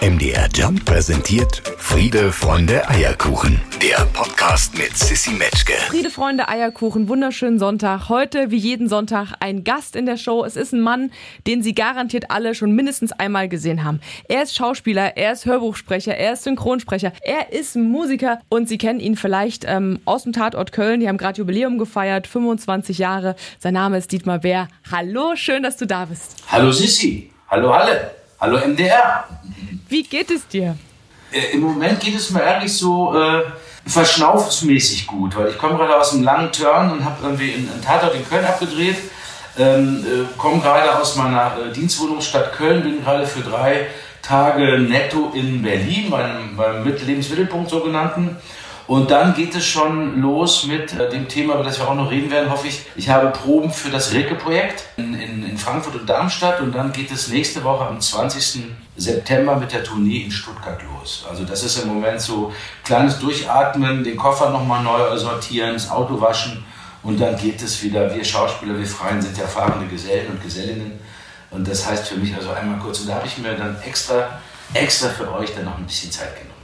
MDR Jump präsentiert Friede, Freunde, Eierkuchen. Der Podcast mit Sissy Metzke. Friede, Freunde, Eierkuchen, wunderschönen Sonntag. Heute, wie jeden Sonntag, ein Gast in der Show. Es ist ein Mann, den Sie garantiert alle schon mindestens einmal gesehen haben. Er ist Schauspieler, er ist Hörbuchsprecher, er ist Synchronsprecher, er ist Musiker und Sie kennen ihn vielleicht ähm, aus dem Tatort Köln. Die haben gerade Jubiläum gefeiert, 25 Jahre. Sein Name ist Dietmar Bär. Hallo, schön, dass du da bist. Hallo Sissi, hallo alle, hallo MDR. Wie geht es dir? Äh, Im Moment geht es mir ehrlich so äh, verschnaufsmäßig gut, weil ich komme gerade aus einem langen Turn und habe irgendwie einen Tatort in Köln abgedreht. Ähm, äh, komme gerade aus meiner äh, Dienstwohnungsstadt Köln, bin gerade für drei Tage netto in Berlin, meinem, meinem Lebensmittelpunkt sogenannten. Und dann geht es schon los mit äh, dem Thema, über das wir auch noch reden werden, hoffe ich. Ich habe Proben für das Rilke-Projekt in, in, in, Frankfurt und Darmstadt und dann geht es nächste Woche am 20. September mit der Tournee in Stuttgart los. Also das ist im Moment so kleines Durchatmen, den Koffer nochmal neu sortieren, das Auto waschen und dann geht es wieder. Wir Schauspieler, wir Freien sind ja fahrende Gesellen und Gesellinnen. Und das heißt für mich also einmal kurz, und da habe ich mir dann extra, extra für euch dann noch ein bisschen Zeit genommen.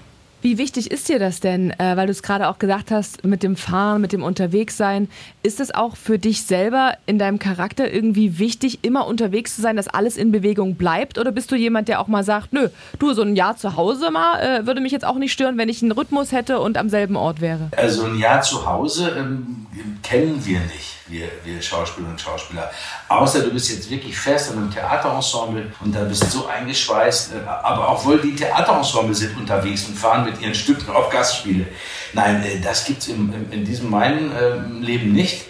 Wie wichtig ist dir das denn, äh, weil du es gerade auch gesagt hast, mit dem Fahren, mit dem Unterwegssein? Ist es auch für dich selber in deinem Charakter irgendwie wichtig, immer unterwegs zu sein, dass alles in Bewegung bleibt? Oder bist du jemand, der auch mal sagt, nö, du, so ein Jahr zu Hause mal, äh, würde mich jetzt auch nicht stören, wenn ich einen Rhythmus hätte und am selben Ort wäre? Also ein Jahr zu Hause ähm, kennen wir nicht wir, wir Schauspieler und Schauspieler. Außer du bist jetzt wirklich fest in einem Theaterensemble und da bist du so eingeschweißt. Äh, aber auch wohl die Theaterensemble sind unterwegs und fahren mit ihren Stücken auf Gastspiele. Nein, äh, das gibt es in diesem meinen ähm, Leben nicht.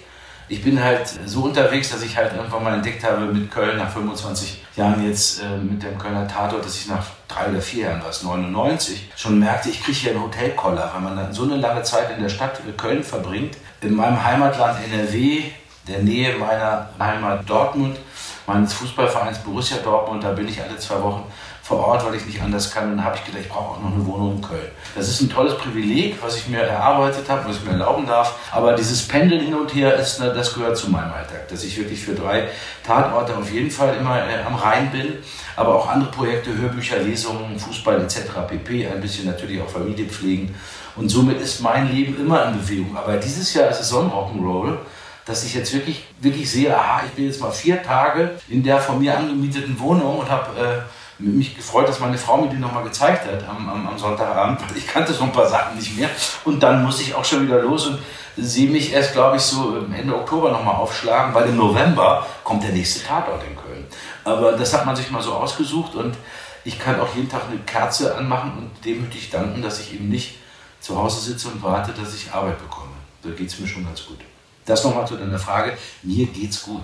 Ich bin halt so unterwegs, dass ich halt irgendwann mal entdeckt habe mit Köln nach 25 Jahren jetzt äh, mit dem Kölner Tatort, dass ich nach drei oder vier Jahren, was 99, schon merkte, ich kriege hier einen Hotelkoller, weil man dann so eine lange Zeit in der Stadt Köln verbringt in meinem Heimatland NRW, der Nähe meiner Heimat Dortmund, meines Fußballvereins Borussia Dortmund, da bin ich alle zwei Wochen vor Ort, weil ich nicht anders kann. Und dann habe ich gedacht, ich brauche auch noch eine Wohnung in Köln. Das ist ein tolles Privileg, was ich mir erarbeitet habe, was ich mir erlauben darf. Aber dieses Pendeln hin und her, ist, das gehört zu meinem Alltag. Dass ich wirklich für drei Tatorte auf jeden Fall immer äh, am Rhein bin. Aber auch andere Projekte, Hörbücher, Lesungen, Fußball etc. pp. Ein bisschen natürlich auch Familie pflegen. Und somit ist mein Leben immer in Bewegung. Aber dieses Jahr ist es so ein Rock'n'Roll, dass ich jetzt wirklich, wirklich sehe, aha, ich bin jetzt mal vier Tage in der von mir angemieteten Wohnung und habe äh, mich gefreut, dass meine Frau mir die nochmal gezeigt hat am, am, am, Sonntagabend, weil ich kannte so ein paar Sachen nicht mehr. Und dann musste ich auch schon wieder los und sehe mich erst, glaube ich, so Ende Oktober nochmal aufschlagen, weil im November kommt der nächste Tatort in Köln. Aber das hat man sich mal so ausgesucht und ich kann auch jeden Tag eine Kerze anmachen und demütig danken, dass ich eben nicht zu Hause sitze und warte, dass ich Arbeit bekomme. Da geht es mir schon ganz gut. Das nochmal zu deiner Frage. Mir geht's gut.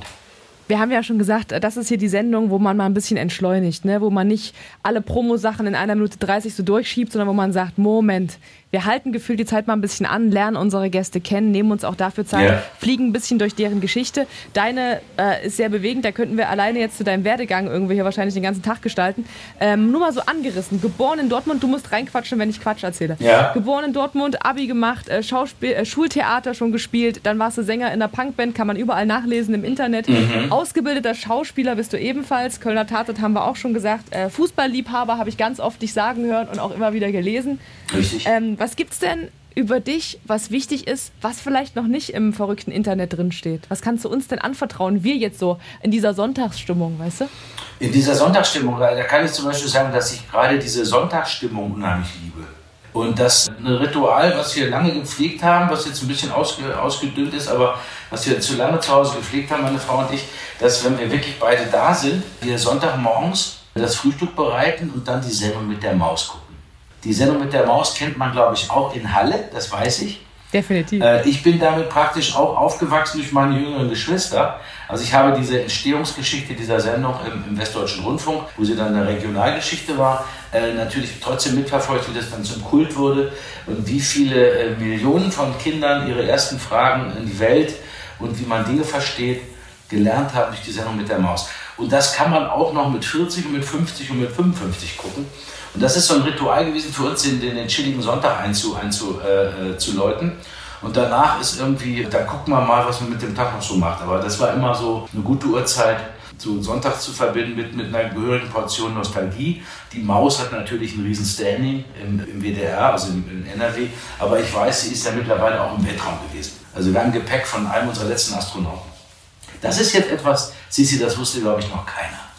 Wir haben ja schon gesagt, das ist hier die Sendung, wo man mal ein bisschen entschleunigt, ne? wo man nicht alle Promo-Sachen in einer Minute 30 so durchschiebt, sondern wo man sagt, Moment, wir halten gefühlt die Zeit mal ein bisschen an, lernen unsere Gäste kennen, nehmen uns auch dafür Zeit, yeah. fliegen ein bisschen durch deren Geschichte. Deine äh, ist sehr bewegend, da könnten wir alleine jetzt zu deinem Werdegang irgendwie hier wahrscheinlich den ganzen Tag gestalten. Ähm, nur mal so angerissen. Geboren in Dortmund, du musst reinquatschen, wenn ich Quatsch erzähle. Yeah. Geboren in Dortmund, Abi gemacht, äh, Schauspiel, äh, Schultheater schon gespielt, dann warst du Sänger in einer Punkband, kann man überall nachlesen im Internet. Mhm. Ausgebildeter Schauspieler bist du ebenfalls. Kölner Tatort haben wir auch schon gesagt. Äh, Fußballliebhaber habe ich ganz oft dich sagen hören und auch immer wieder gelesen. Richtig. Ähm, was gibt's denn über dich, was wichtig ist, was vielleicht noch nicht im verrückten Internet drinsteht? Was kannst du uns denn anvertrauen, wir jetzt so in dieser Sonntagsstimmung, weißt du? In dieser Sonntagsstimmung, da kann ich zum Beispiel sagen, dass ich gerade diese Sonntagsstimmung unheimlich liebe. Und das ein Ritual, was wir lange gepflegt haben, was jetzt ein bisschen ausge, ausgedünnt ist, aber was wir zu lange zu Hause gepflegt haben, meine Frau und ich, dass wenn wir wirklich beide da sind, wir Sonntagmorgens das Frühstück bereiten und dann die Sendung mit der Maus gucken. Die Sendung mit der Maus kennt man, glaube ich, auch in Halle, das weiß ich. Definitiv. Äh, ich bin damit praktisch auch aufgewachsen durch meine jüngeren Geschwister. Also ich habe diese Entstehungsgeschichte dieser Sendung im, im Westdeutschen Rundfunk, wo sie dann eine Regionalgeschichte war, äh, natürlich trotzdem mitverfolgt, wie das dann zum Kult wurde und wie viele äh, Millionen von Kindern ihre ersten Fragen in die Welt und wie man Dinge versteht, gelernt haben durch die Sendung mit der Maus. Und das kann man auch noch mit 40 und mit 50 und mit 55 gucken. Und das ist so ein Ritual gewesen für uns, den, den chilligen Sonntag einzuläuten. Einzu, äh, äh, zu läuten. und danach ist irgendwie, da gucken wir mal, was man mit dem Tag noch so macht. Aber das war immer so eine gute Uhrzeit, so Sonntag zu verbinden mit, mit einer gehörigen Portion Nostalgie. Die Maus hat natürlich ein riesen Standing im, im WDR, also im, im NRW, aber ich weiß, sie ist ja mittlerweile auch im Weltraum gewesen. Also wir haben Gepäck von einem unserer letzten Astronauten. Das ist jetzt etwas, Sissi, das wusste, glaube ich, noch keiner.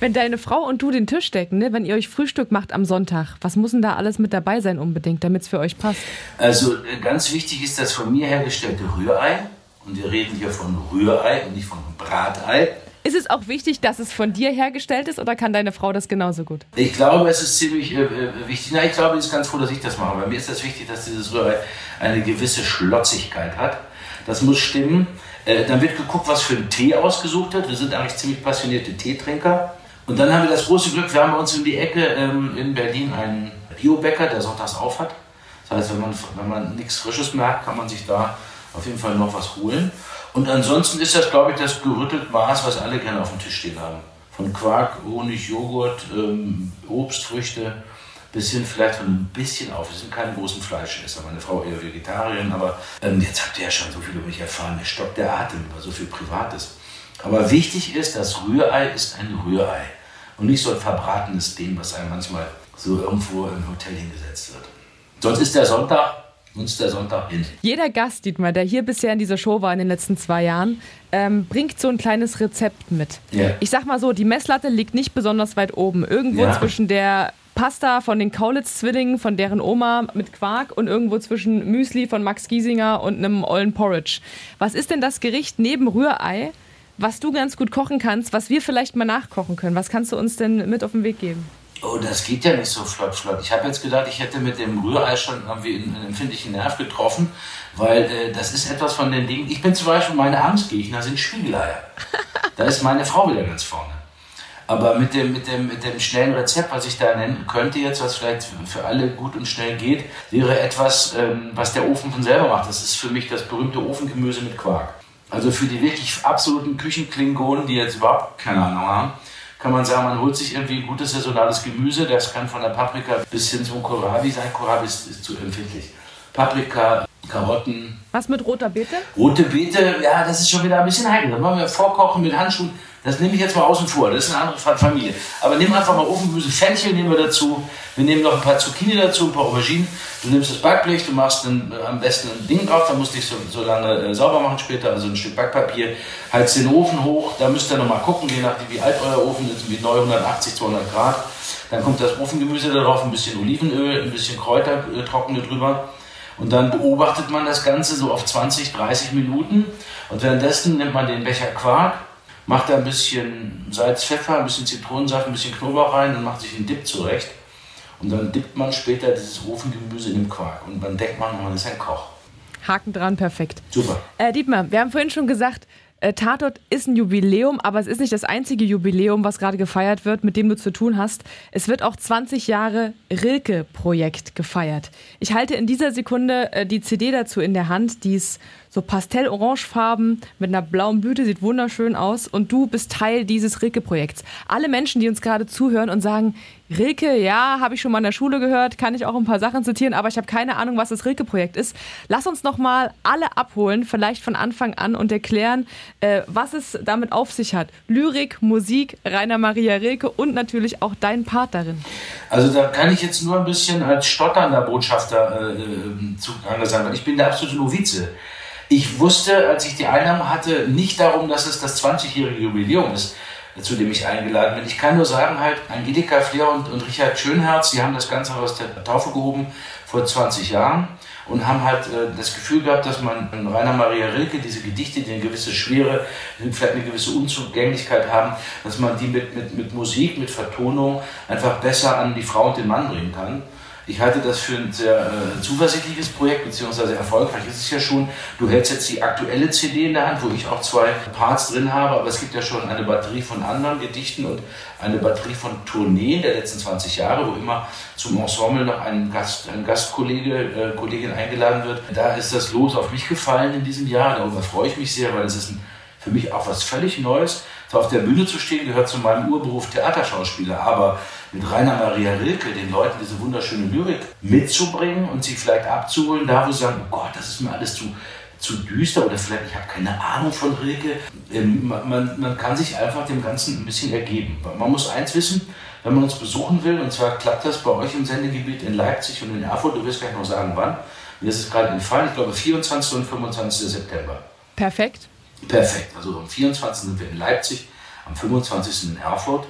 Wenn deine Frau und du den Tisch decken, ne, wenn ihr euch Frühstück macht am Sonntag, was muss denn da alles mit dabei sein unbedingt, damit es für euch passt? Also äh, ganz wichtig ist das von mir hergestellte Rührei. Und wir reden hier von Rührei und nicht von Bratei. Ist es auch wichtig, dass es von dir hergestellt ist oder kann deine Frau das genauso gut? Ich glaube, es ist ziemlich äh, äh wichtig. Na, ich glaube, es ist ganz froh, dass ich das mache. Bei mir ist das wichtig, dass dieses Rührei eine gewisse Schlotzigkeit hat. Das muss stimmen. Äh, dann wird geguckt, was für ein Tee ausgesucht wird. Wir sind eigentlich ziemlich passionierte Teetrinker. Und dann haben wir das große Glück, wir haben bei uns in die Ecke ähm, in Berlin einen Biobäcker, der sonntags auf hat. Das heißt, wenn man, wenn man nichts Frisches merkt, kann man sich da auf jeden Fall noch was holen. Und ansonsten ist das, glaube ich, das gerüttelt Maß, was alle gerne auf dem Tisch stehen haben. Von Quark, Honig, Joghurt, ähm, Obst, Früchte, bis hin vielleicht von ein bisschen auf. Wir sind keine großen Fleischesser, meine Frau eher Vegetarierin, aber ähm, jetzt habt ihr ja schon so viel über mich erfahren. Mir stockt der Atem über so viel Privates. Aber wichtig ist, das Rührei ist ein Rührei und nicht so ein verbratenes Ding, was einem manchmal so irgendwo im Hotel hingesetzt wird. Sonst ist der Sonntag uns der Sonntag hin. Jeder Gast, Dietmar, der hier bisher in dieser Show war in den letzten zwei Jahren, ähm, bringt so ein kleines Rezept mit. Ja. Ich sag mal so, die Messlatte liegt nicht besonders weit oben. Irgendwo Ja. zwischen der Pasta von den Kaulitz-Zwillingen, von deren Oma mit Quark und irgendwo zwischen Müsli von Max Giesinger und einem ollen Porridge. Was ist denn das Gericht neben Rührei, was du ganz gut kochen kannst, was wir vielleicht mal nachkochen können? Was kannst du uns denn mit auf den Weg geben? Oh, das geht ja nicht so flott, flott. Ich habe jetzt gedacht, ich hätte mit dem Rührei schon irgendwie einen empfindlichen Nerv getroffen, weil äh, das ist etwas von den Dingen. Ich bin zum Beispiel, meine Angstgegner sind Spiegeleier. Da ist meine Frau wieder ganz vorne. Aber mit dem, mit, dem, mit dem schnellen Rezept, was ich da nennen könnte jetzt, was vielleicht für- für alle gut und schnell geht, wäre etwas, ähm, was der Ofen von selber macht. Das ist für mich das berühmte Ofengemüse mit Quark. Also für die wirklich absoluten Küchenklingonen, die jetzt überhaupt keine Ahnung haben, kann man sagen, man holt sich irgendwie gutes saisonales Gemüse. Das kann von der Paprika bis hin zum Kohlrabi sein. Kohlrabi ist, ist zu empfindlich. Paprika, Karotten, Was mit roter Beete? Rote Beete, ja, das ist schon wieder ein bisschen heikel. Da wollen wir vorkochen mit Handschuhen. Das nehme ich jetzt mal außen vor. Das ist eine andere Fa- Familie. Aber nimm einfach mal Ofengemüse. Fenchel nehmen wir dazu. Wir nehmen noch ein paar Zucchini dazu, ein paar Auberginen. Du nimmst das Backblech, du machst dann äh, am besten ein Ding drauf. Da musst du dich so, so lange äh, sauber machen später. Also ein Stück Backpapier. Heizt den Ofen hoch. Da müsst ihr nochmal gucken, je nachdem wie alt euer Ofen ist. Wie neu 180, 200 Grad. Dann kommt das Ofengemüse darauf, ein bisschen Olivenöl, ein bisschen Kräuter, äh, trockene drüber. Und dann beobachtet man das Ganze so auf 20, 30 Minuten. Und währenddessen nimmt man den Becher Quark, macht da ein bisschen Salz, Pfeffer, ein bisschen Zitronensaft, ein bisschen Knoblauch rein und macht sich einen Dip zurecht. Und dann dippt man später dieses Ofengemüse in den Quark. Und dann denkt man, man ist ein Koch. Haken dran, perfekt. Super. Äh, Dietmar, wir haben vorhin schon gesagt, äh, Tatort ist ein Jubiläum, aber es ist nicht das einzige Jubiläum, was gerade gefeiert wird, mit dem du zu tun hast. Es wird auch 20 Jahre Rilke-Projekt gefeiert. Ich halte in dieser Sekunde äh, die CD dazu in der Hand, die ist so pastell-orangefarben mit einer blauen Blüte, sieht wunderschön aus und du bist Teil dieses Rilke-Projekts. Alle Menschen, die uns gerade zuhören und sagen, Rilke, ja, habe ich schon mal in der Schule gehört, kann ich auch ein paar Sachen zitieren, aber ich habe keine Ahnung, was das Rilke-Projekt ist. Lass uns noch mal alle abholen, vielleicht von Anfang an und erklären, äh, was es damit auf sich hat. Lyrik, Musik, Rainer Maria Rilke und natürlich auch dein Part darin. Also da kann ich jetzt nur ein bisschen als stotternder Botschafter äh, äh, zugange sein, weil ich bin der absolute Novize. Ich wusste, als ich die Einnahme hatte, nicht darum, dass es das 20-jährige Jubiläum ist, zu dem ich eingeladen bin. Ich kann nur sagen, halt, Angelika Fleer und, und Richard Schönherz, die haben das Ganze aus der Taufe gehoben vor 20 Jahren und haben halt äh, das Gefühl gehabt, dass man in Rainer Maria Rilke diese Gedichte, die eine gewisse Schwere, vielleicht eine gewisse Unzugänglichkeit haben, dass man die mit, mit, mit Musik, mit Vertonung einfach besser an die Frau und den Mann bringen kann. Ich halte das für ein sehr äh, zuversichtliches Projekt, beziehungsweise erfolgreich ist es ja schon. Du hältst jetzt die aktuelle CD in der Hand, wo ich auch zwei Parts drin habe, aber es gibt ja schon eine Batterie von anderen Gedichten und eine Batterie von Tourneen der letzten 20 Jahre, wo immer zum Ensemble noch ein, Gast, ein Gastkollege, äh, Kollegin eingeladen wird. Da ist das Los auf mich gefallen in diesem Jahr. Darüber freue ich mich sehr, weil es ist ein, für mich auch was völlig Neues. So auf der Bühne zu stehen gehört zu meinem Urberuf Theaterschauspieler, aber mit Rainer Maria Rilke den Leuten diese wunderschöne Lyrik mitzubringen und sie vielleicht abzuholen, da wo sie sagen, oh Gott, das ist mir alles zu, zu düster oder vielleicht ich habe keine Ahnung von Rilke. Ähm, man, man kann sich einfach dem Ganzen ein bisschen ergeben. Man muss eins wissen, wenn man uns besuchen will, und zwar klappt das bei euch im Sendegebiet in Leipzig und in Erfurt, du wirst gleich noch sagen, wann. Mir ist es gerade entfallen, ich glaube 24. und 25. September. Perfekt. Perfekt. Also am 24. sind wir in Leipzig, am 25. in Erfurt.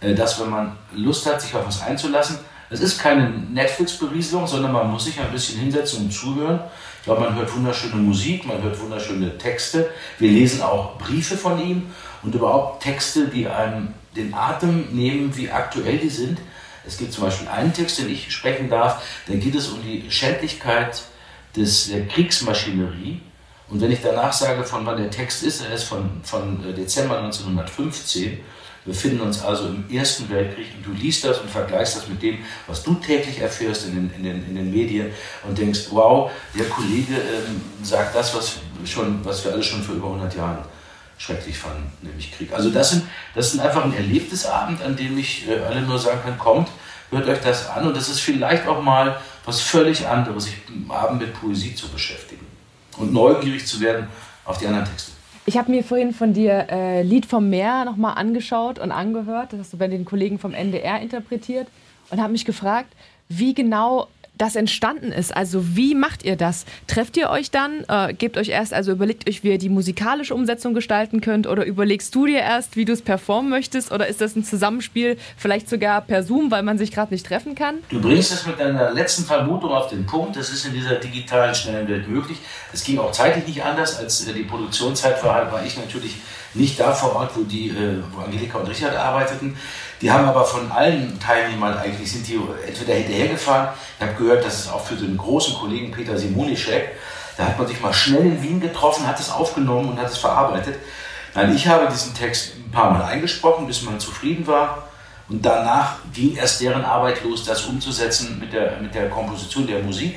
Äh, dass, wenn man Lust hat, sich auf was einzulassen, es ist keine Netflix-Berieselung, sondern man muss sich ein bisschen hinsetzen und zuhören. Ich glaube, man hört wunderschöne Musik, man hört wunderschöne Texte. Wir lesen auch Briefe von ihm und überhaupt Texte, die einem den Atem nehmen, wie aktuell die sind. Es gibt zum Beispiel einen Text, den ich sprechen darf, da geht es um die Schädlichkeit des, der Kriegsmaschinerie. Und wenn ich danach sage, von wann der Text ist, er ist von, von äh, Dezember 1915 wir befinden uns also im Ersten Weltkrieg und du liest das und vergleichst das mit dem, was du täglich erfährst in den, in den, in den Medien und denkst, wow, der Kollege ähm, sagt das, was, schon, was wir alle schon vor über 100 Jahren schrecklich fanden, nämlich Krieg. Also das, sind, das ist einfach ein erlebtes Abend, an dem ich äh, alle nur sagen kann, kommt, hört euch das an und das ist vielleicht auch mal was völlig anderes, sich am Abend mit Poesie zu beschäftigen und neugierig zu werden auf die anderen Texte. Ich habe mir vorhin von dir äh, Lied vom Meer nochmal angeschaut und angehört. Das hast du bei den Kollegen vom NDR interpretiert und habe mich gefragt, wie genau das entstanden ist. Also wie macht ihr das? Trefft ihr euch dann? Äh, gebt euch erst, also überlegt euch, wie ihr die musikalische Umsetzung gestalten könnt oder überlegst du dir erst, wie du es performen möchtest oder ist das ein Zusammenspiel, vielleicht sogar per Zoom, weil man sich gerade nicht treffen kann? Du bringst es mit deiner letzten Vermutung auf den Punkt. Das ist in dieser digitalen, schnellen Welt möglich. Es ging auch zeitlich nicht anders, als äh, die Produktionszeit war, war ich natürlich nicht da vor Ort, wo, die, äh, wo Angelika und Richard arbeiteten. Die haben aber von allen Teilnehmern eigentlich, sind die entweder hinterhergefahren. Ich habe gehört, dass es auch für den großen Kollegen Peter Simonischek, da hat man sich mal schnell in Wien getroffen, hat es aufgenommen und hat es verarbeitet. Nein, ich habe diesen Text ein paar Mal eingesprochen, bis man zufrieden war. Und danach ging erst deren Arbeit los, das umzusetzen mit der, mit der Komposition der Musik.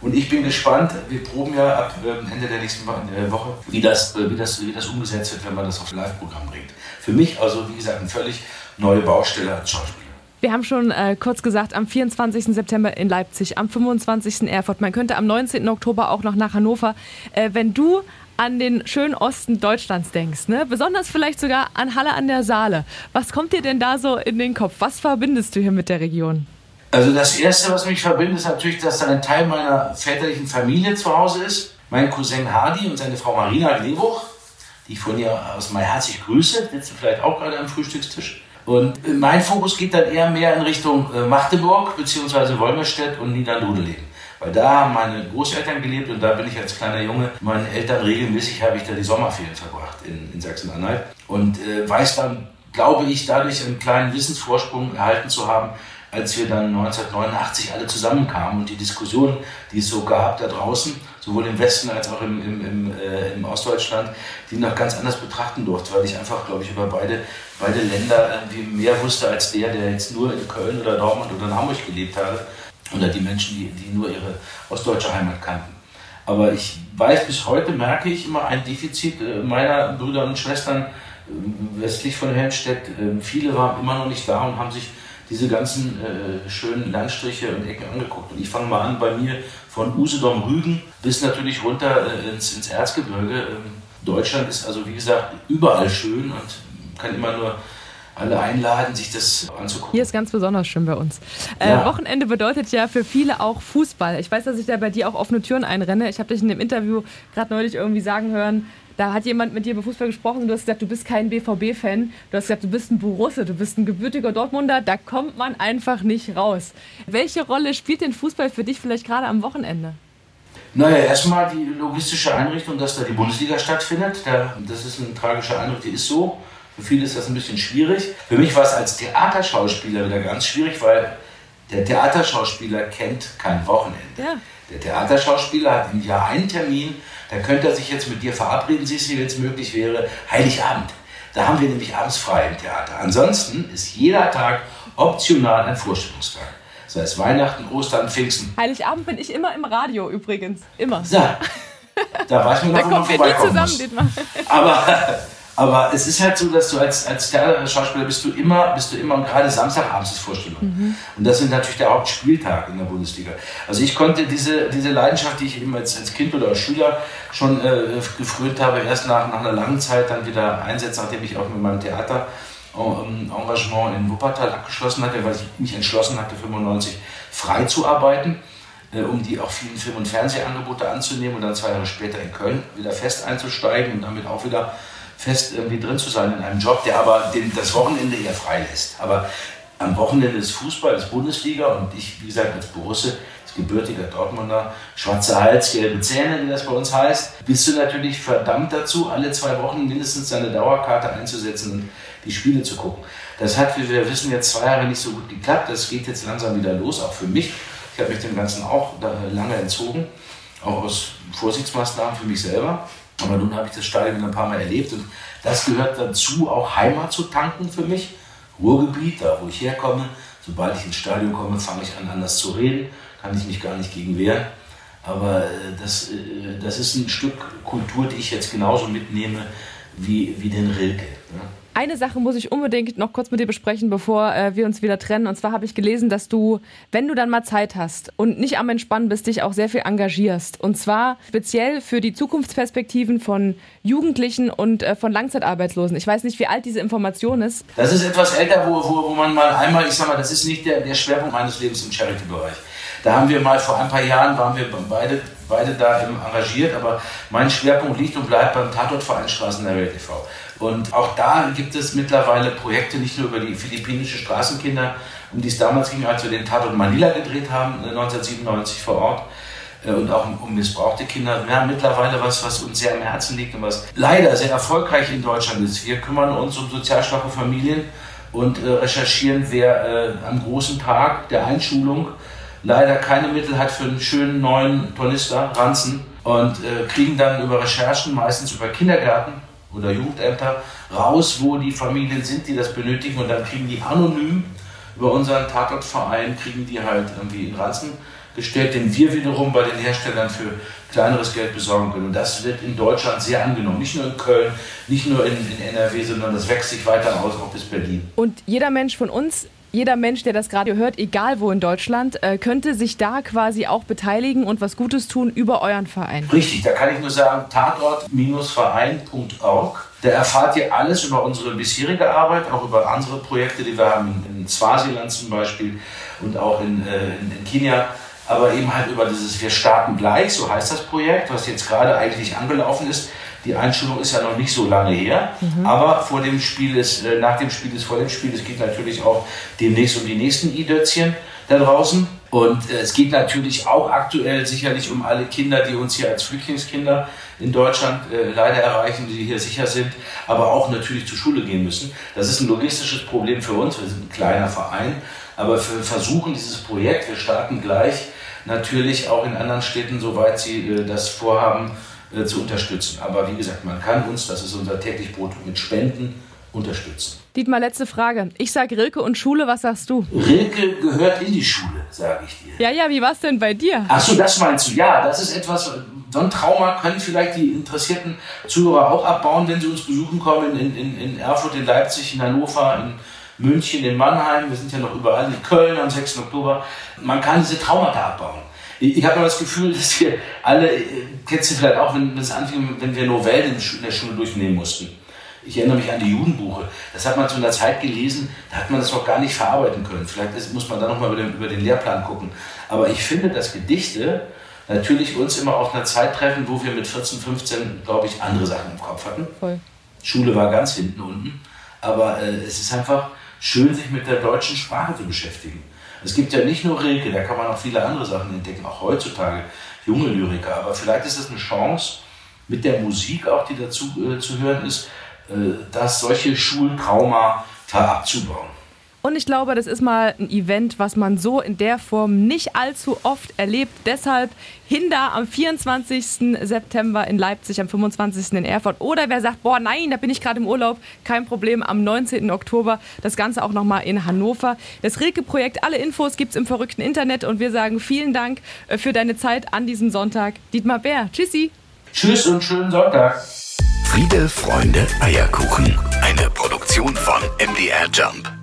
Und ich bin gespannt, wir proben ja ab ähm, Ende der nächsten äh, Woche, wie das, äh, wie das, wie das umgesetzt wird, wenn man das auf Live-Programm bringt. Für mich also, wie gesagt, eine völlig neue Baustelle als Schauspieler. Wir haben schon äh, kurz gesagt, am 24. September in Leipzig, am 25. in Erfurt. Man könnte am 19. Oktober auch noch nach Hannover. Äh, wenn du an den schönen Osten Deutschlands denkst, ne? besonders vielleicht sogar an Halle an der Saale, was kommt dir denn da so in den Kopf? Was verbindest du hier mit der Region? Also das Erste, was mich verbindet, ist natürlich, dass da ein Teil meiner väterlichen Familie zu Hause ist. Mein Cousin Hardy und seine Frau Marina Lebuch, die ich von hier aus mal herzlich grüße, sitzen vielleicht auch gerade am Frühstückstisch. Und mein Fokus geht dann eher mehr in Richtung äh, Magdeburg bzw. Wolmerstedt und Niedernudelegen. Weil da haben meine Großeltern gelebt und da bin ich als kleiner Junge meinen Eltern regelmäßig habe ich da die Sommerferien verbracht in, in Sachsen-Anhalt und äh, weiß dann, glaube ich, dadurch einen kleinen Wissensvorsprung erhalten zu haben, als wir dann 1989 alle zusammenkamen und die Diskussion, die es so gab da draußen, sowohl im Westen als auch im, im, im, äh, im Ostdeutschland, die noch ganz anders betrachten durfte, weil ich einfach, glaube ich, über beide, beide Länder irgendwie mehr wusste als der, der jetzt nur in Köln oder Dortmund oder in Hamburg gelebt habe oder die Menschen, die, die nur ihre ostdeutsche Heimat kannten. Aber ich weiß, bis heute merke ich immer ein Defizit äh, meiner Brüder und Schwestern äh, westlich von Helmstedt. Viele waren immer noch nicht da und haben sich diese ganzen äh, schönen Landstriche und Ecken angeguckt. Und ich fange mal an bei mir von Usedom Rügen bis natürlich runter äh, ins, ins Erzgebirge. Ähm, Deutschland ist also wie gesagt überall schön und kann immer nur alle einladen, sich das anzugucken. Hier ist ganz besonders schön bei uns. Äh, ja. Wochenende bedeutet ja für viele auch Fußball. Ich weiß, dass ich da bei dir auch offene Türen einrenne. Ich habe dich in dem Interview gerade neulich irgendwie sagen hören, da hat jemand mit dir über Fußball gesprochen und du hast gesagt, du bist kein BVB-Fan. Du hast gesagt, du bist ein Borusse, du bist ein gebürtiger Dortmunder. Da kommt man einfach nicht raus. Welche Rolle spielt denn Fußball für dich vielleicht gerade am Wochenende? Naja, erstmal die logistische Einrichtung, dass da die Bundesliga stattfindet. das ist eine tragische Einrichtung, die ist so. Für viele ist das ein bisschen schwierig. Für mich war es als Theaterschauspieler wieder ganz schwierig, weil der Theaterschauspieler kennt kein Wochenende. Ja. Der Theaterschauspieler hat im Jahr einen Termin da könnte er sich jetzt mit dir verabreden, Sissi, wenn es möglich wäre, Heiligabend. Da haben wir nämlich abends frei im Theater. Ansonsten ist jeder Tag optional ein Vorstellungstag. Sei es Weihnachten, Ostern, Pfingsten. Heiligabend bin ich immer im Radio übrigens. Immer. So. Da weiß man noch, wo man vorbeikommen zusammen, muss. Aber, Aber es ist halt so, dass du als, als Theaterschauspieler bist du immer, bist du immer, und gerade Samstagabends ist Vorstellung. Mhm. Und das sind natürlich der Hauptspieltag in der Bundesliga. Also ich konnte diese, diese Leidenschaft, die ich eben als, als Kind oder als Schüler schon äh, gefrönt habe, erst nach, nach einer langen Zeit dann wieder einsetzen, nachdem ich auch mit meinem Theater ähm, Engagement in Wuppertal abgeschlossen hatte, weil ich mich entschlossen hatte, 95 frei zu arbeiten, äh, um die auch vielen Film- und Fernsehangebote anzunehmen und dann zwei Jahre später in Köln wieder fest einzusteigen und damit auch wieder fest irgendwie drin zu sein in einem Job, der aber den, das Wochenende eher frei lässt. Aber am Wochenende ist Fußball, ist Bundesliga und ich, wie gesagt, als Borusse, als gebürtiger Dortmunder, schwarzer Hals, gelbe Zähne, wie das bei uns heißt, bist du natürlich verdammt dazu, alle zwei Wochen mindestens deine Dauerkarte einzusetzen und die Spiele zu gucken. Das hat, wie wir wissen, jetzt zwei Jahre nicht so gut geklappt. Das geht jetzt langsam wieder los, auch für mich. Ich habe mich dem Ganzen auch lange entzogen, auch aus Vorsichtsmaßnahmen für mich selber. Aber nun habe ich das Stadion ein paar Mal erlebt und das gehört dazu, auch Heimat zu tanken für mich. Ruhrgebiet, da wo ich herkomme. Sobald ich ins Stadion komme, fange ich an, anders zu reden. Kann ich mich gar nicht gegen wehren. Aber äh, das, äh, das ist ein Stück Kultur, die ich jetzt genauso mitnehme wie, wie den Rilke. Ne? Eine Sache muss ich unbedingt noch kurz mit dir besprechen, bevor äh, wir uns wieder trennen. Und zwar habe ich gelesen, dass du, wenn du dann mal Zeit hast und nicht am Entspannen bist, dich auch sehr viel engagierst. Und zwar speziell für die Zukunftsperspektiven von Jugendlichen und äh, von Langzeitarbeitslosen. Ich weiß nicht, wie alt diese Information ist. Das ist etwas älter, wo, wo, wo man mal einmal, ich sag mal, das ist nicht der, der Schwerpunkt meines Lebens im Charity-Bereich. Da haben wir mal vor ein paar Jahren, waren wir beide, beide da engagiert, aber mein Schwerpunkt liegt und bleibt beim Tatortverein Straßen der Welt e.V. Und auch da gibt es mittlerweile Projekte, nicht nur über die philippinische Straßenkinder, um die es damals ging, als wir den Tatort Manila gedreht haben, 1997 äh, vor Ort, äh, und auch um missbrauchte Kinder. Wir haben mittlerweile was, was uns sehr am Herzen liegt und was leider sehr erfolgreich in Deutschland ist. Wir kümmern uns um sozial schwache Familien und äh, recherchieren, wer am großen Tag der Einschulung leider keine Mittel hat für einen schönen neuen Tornister, Ranzen, und kriegen dann über Recherchen, meistens über Kindergärten, oder Jugendämter raus, wo die Familien sind, die das benötigen und dann kriegen die anonym über unseren Tatortverein, kriegen die halt irgendwie in Ranzen gestellt, den wir wiederum bei den Herstellern für kleineres Geld besorgen können. Und das wird in Deutschland sehr angenommen. Nicht nur in Köln, nicht nur in, in NRW, sondern das wächst sich weiter aus, auch bis Berlin. Und jeder Mensch von uns jeder Mensch, der das gerade hört, egal wo in Deutschland, äh, könnte sich da quasi auch beteiligen und was Gutes tun über euren Verein. Richtig, da kann ich nur sagen, tatort-verein.org. Da erfahrt ihr alles über unsere bisherige Arbeit, auch über andere Projekte, die wir haben in, Swasiland zum Beispiel und auch in, äh, in, in Kenia aber eben halt über dieses Wir starten gleich, so heißt das Projekt, was jetzt gerade eigentlich angelaufen ist. Die Einschulung ist ja noch nicht so lange her, mhm. aber vor dem Spiel ist, äh, nach dem Spiel ist vor dem Spiel. Es geht natürlich auch demnächst um die nächsten I-Dötzchen da draußen. Und äh, es geht natürlich auch aktuell sicherlich um alle Kinder, die uns hier als Flüchtlingskinder in Deutschland äh, leider erreichen, die hier sicher sind, aber auch natürlich zur Schule gehen müssen. Das ist ein logistisches Problem für uns. Wir sind ein kleiner Verein, aber wir versuchen dieses Projekt, wir starten gleich, natürlich auch in anderen Städten, soweit sie äh, das vorhaben, äh, zu unterstützen. Aber wie gesagt, man kann uns, das ist unser täglich Brot, mit Spenden unterstützen. Dietmar, letzte Frage. Ich sage Rilke und Schule, was sagst du? Rilke gehört in die Schule, sage ich dir. Ja, ja, wie war es denn bei dir? Achso, das meinst du? Ja, das ist etwas, so ein Trauma können vielleicht die interessierten Zuhörer auch abbauen, wenn sie uns besuchen kommen in, in, in Erfurt, in Leipzig, in Hannover, in München, in Mannheim. Wir sind ja noch überall in Köln am 6. Oktober. Man kann diese Traumata abbauen ich, ich habe immer das Gefühl, dass wir alle, äh, kennst du vielleicht auch, wenn es anfing, wenn wir Novellen in der Schule durchnehmen mussten. Ich erinnere mich an die Judenbuche. Das hat man zu einer Zeit gelesen, da hat man das noch gar nicht verarbeiten können. Vielleicht ist, muss man da nochmal über den, über den Lehrplan gucken. Aber ich finde, dass Gedichte natürlich uns immer auf einer Zeit treffen, wo wir mit 14, 15, glaube ich, andere Sachen im Kopf hatten. Voll. Schule war ganz hinten unten. Aber äh, es ist einfach schön, sich mit der deutschen Sprache zu beschäftigen. Es gibt ja nicht nur Rilke, da kann man auch viele andere Sachen entdecken, auch heutzutage junge Lyriker. Aber vielleicht ist es eine Chance, mit der Musik auch, die dazu äh, zu hören ist, äh, dass solche Schultraumata abzubauen. Und ich glaube, das ist mal ein Event, was man so in der Form nicht allzu oft erlebt. Deshalb Hinda am 24. September in Leipzig, am 25. in Erfurt. Oder wer sagt, boah, nein, da bin ich gerade im Urlaub, kein Problem, am 19. Oktober das Ganze auch nochmal in Hannover. Das Rilke-Projekt, alle Infos gibt es im verrückten Internet und wir sagen vielen Dank äh, für deine Zeit an diesem Sonntag. Dietmar Bär, tschüssi. Tschüss und schönen Sonntag. Friede, Freunde, Eierkuchen. Eine Produktion von MDR Jump.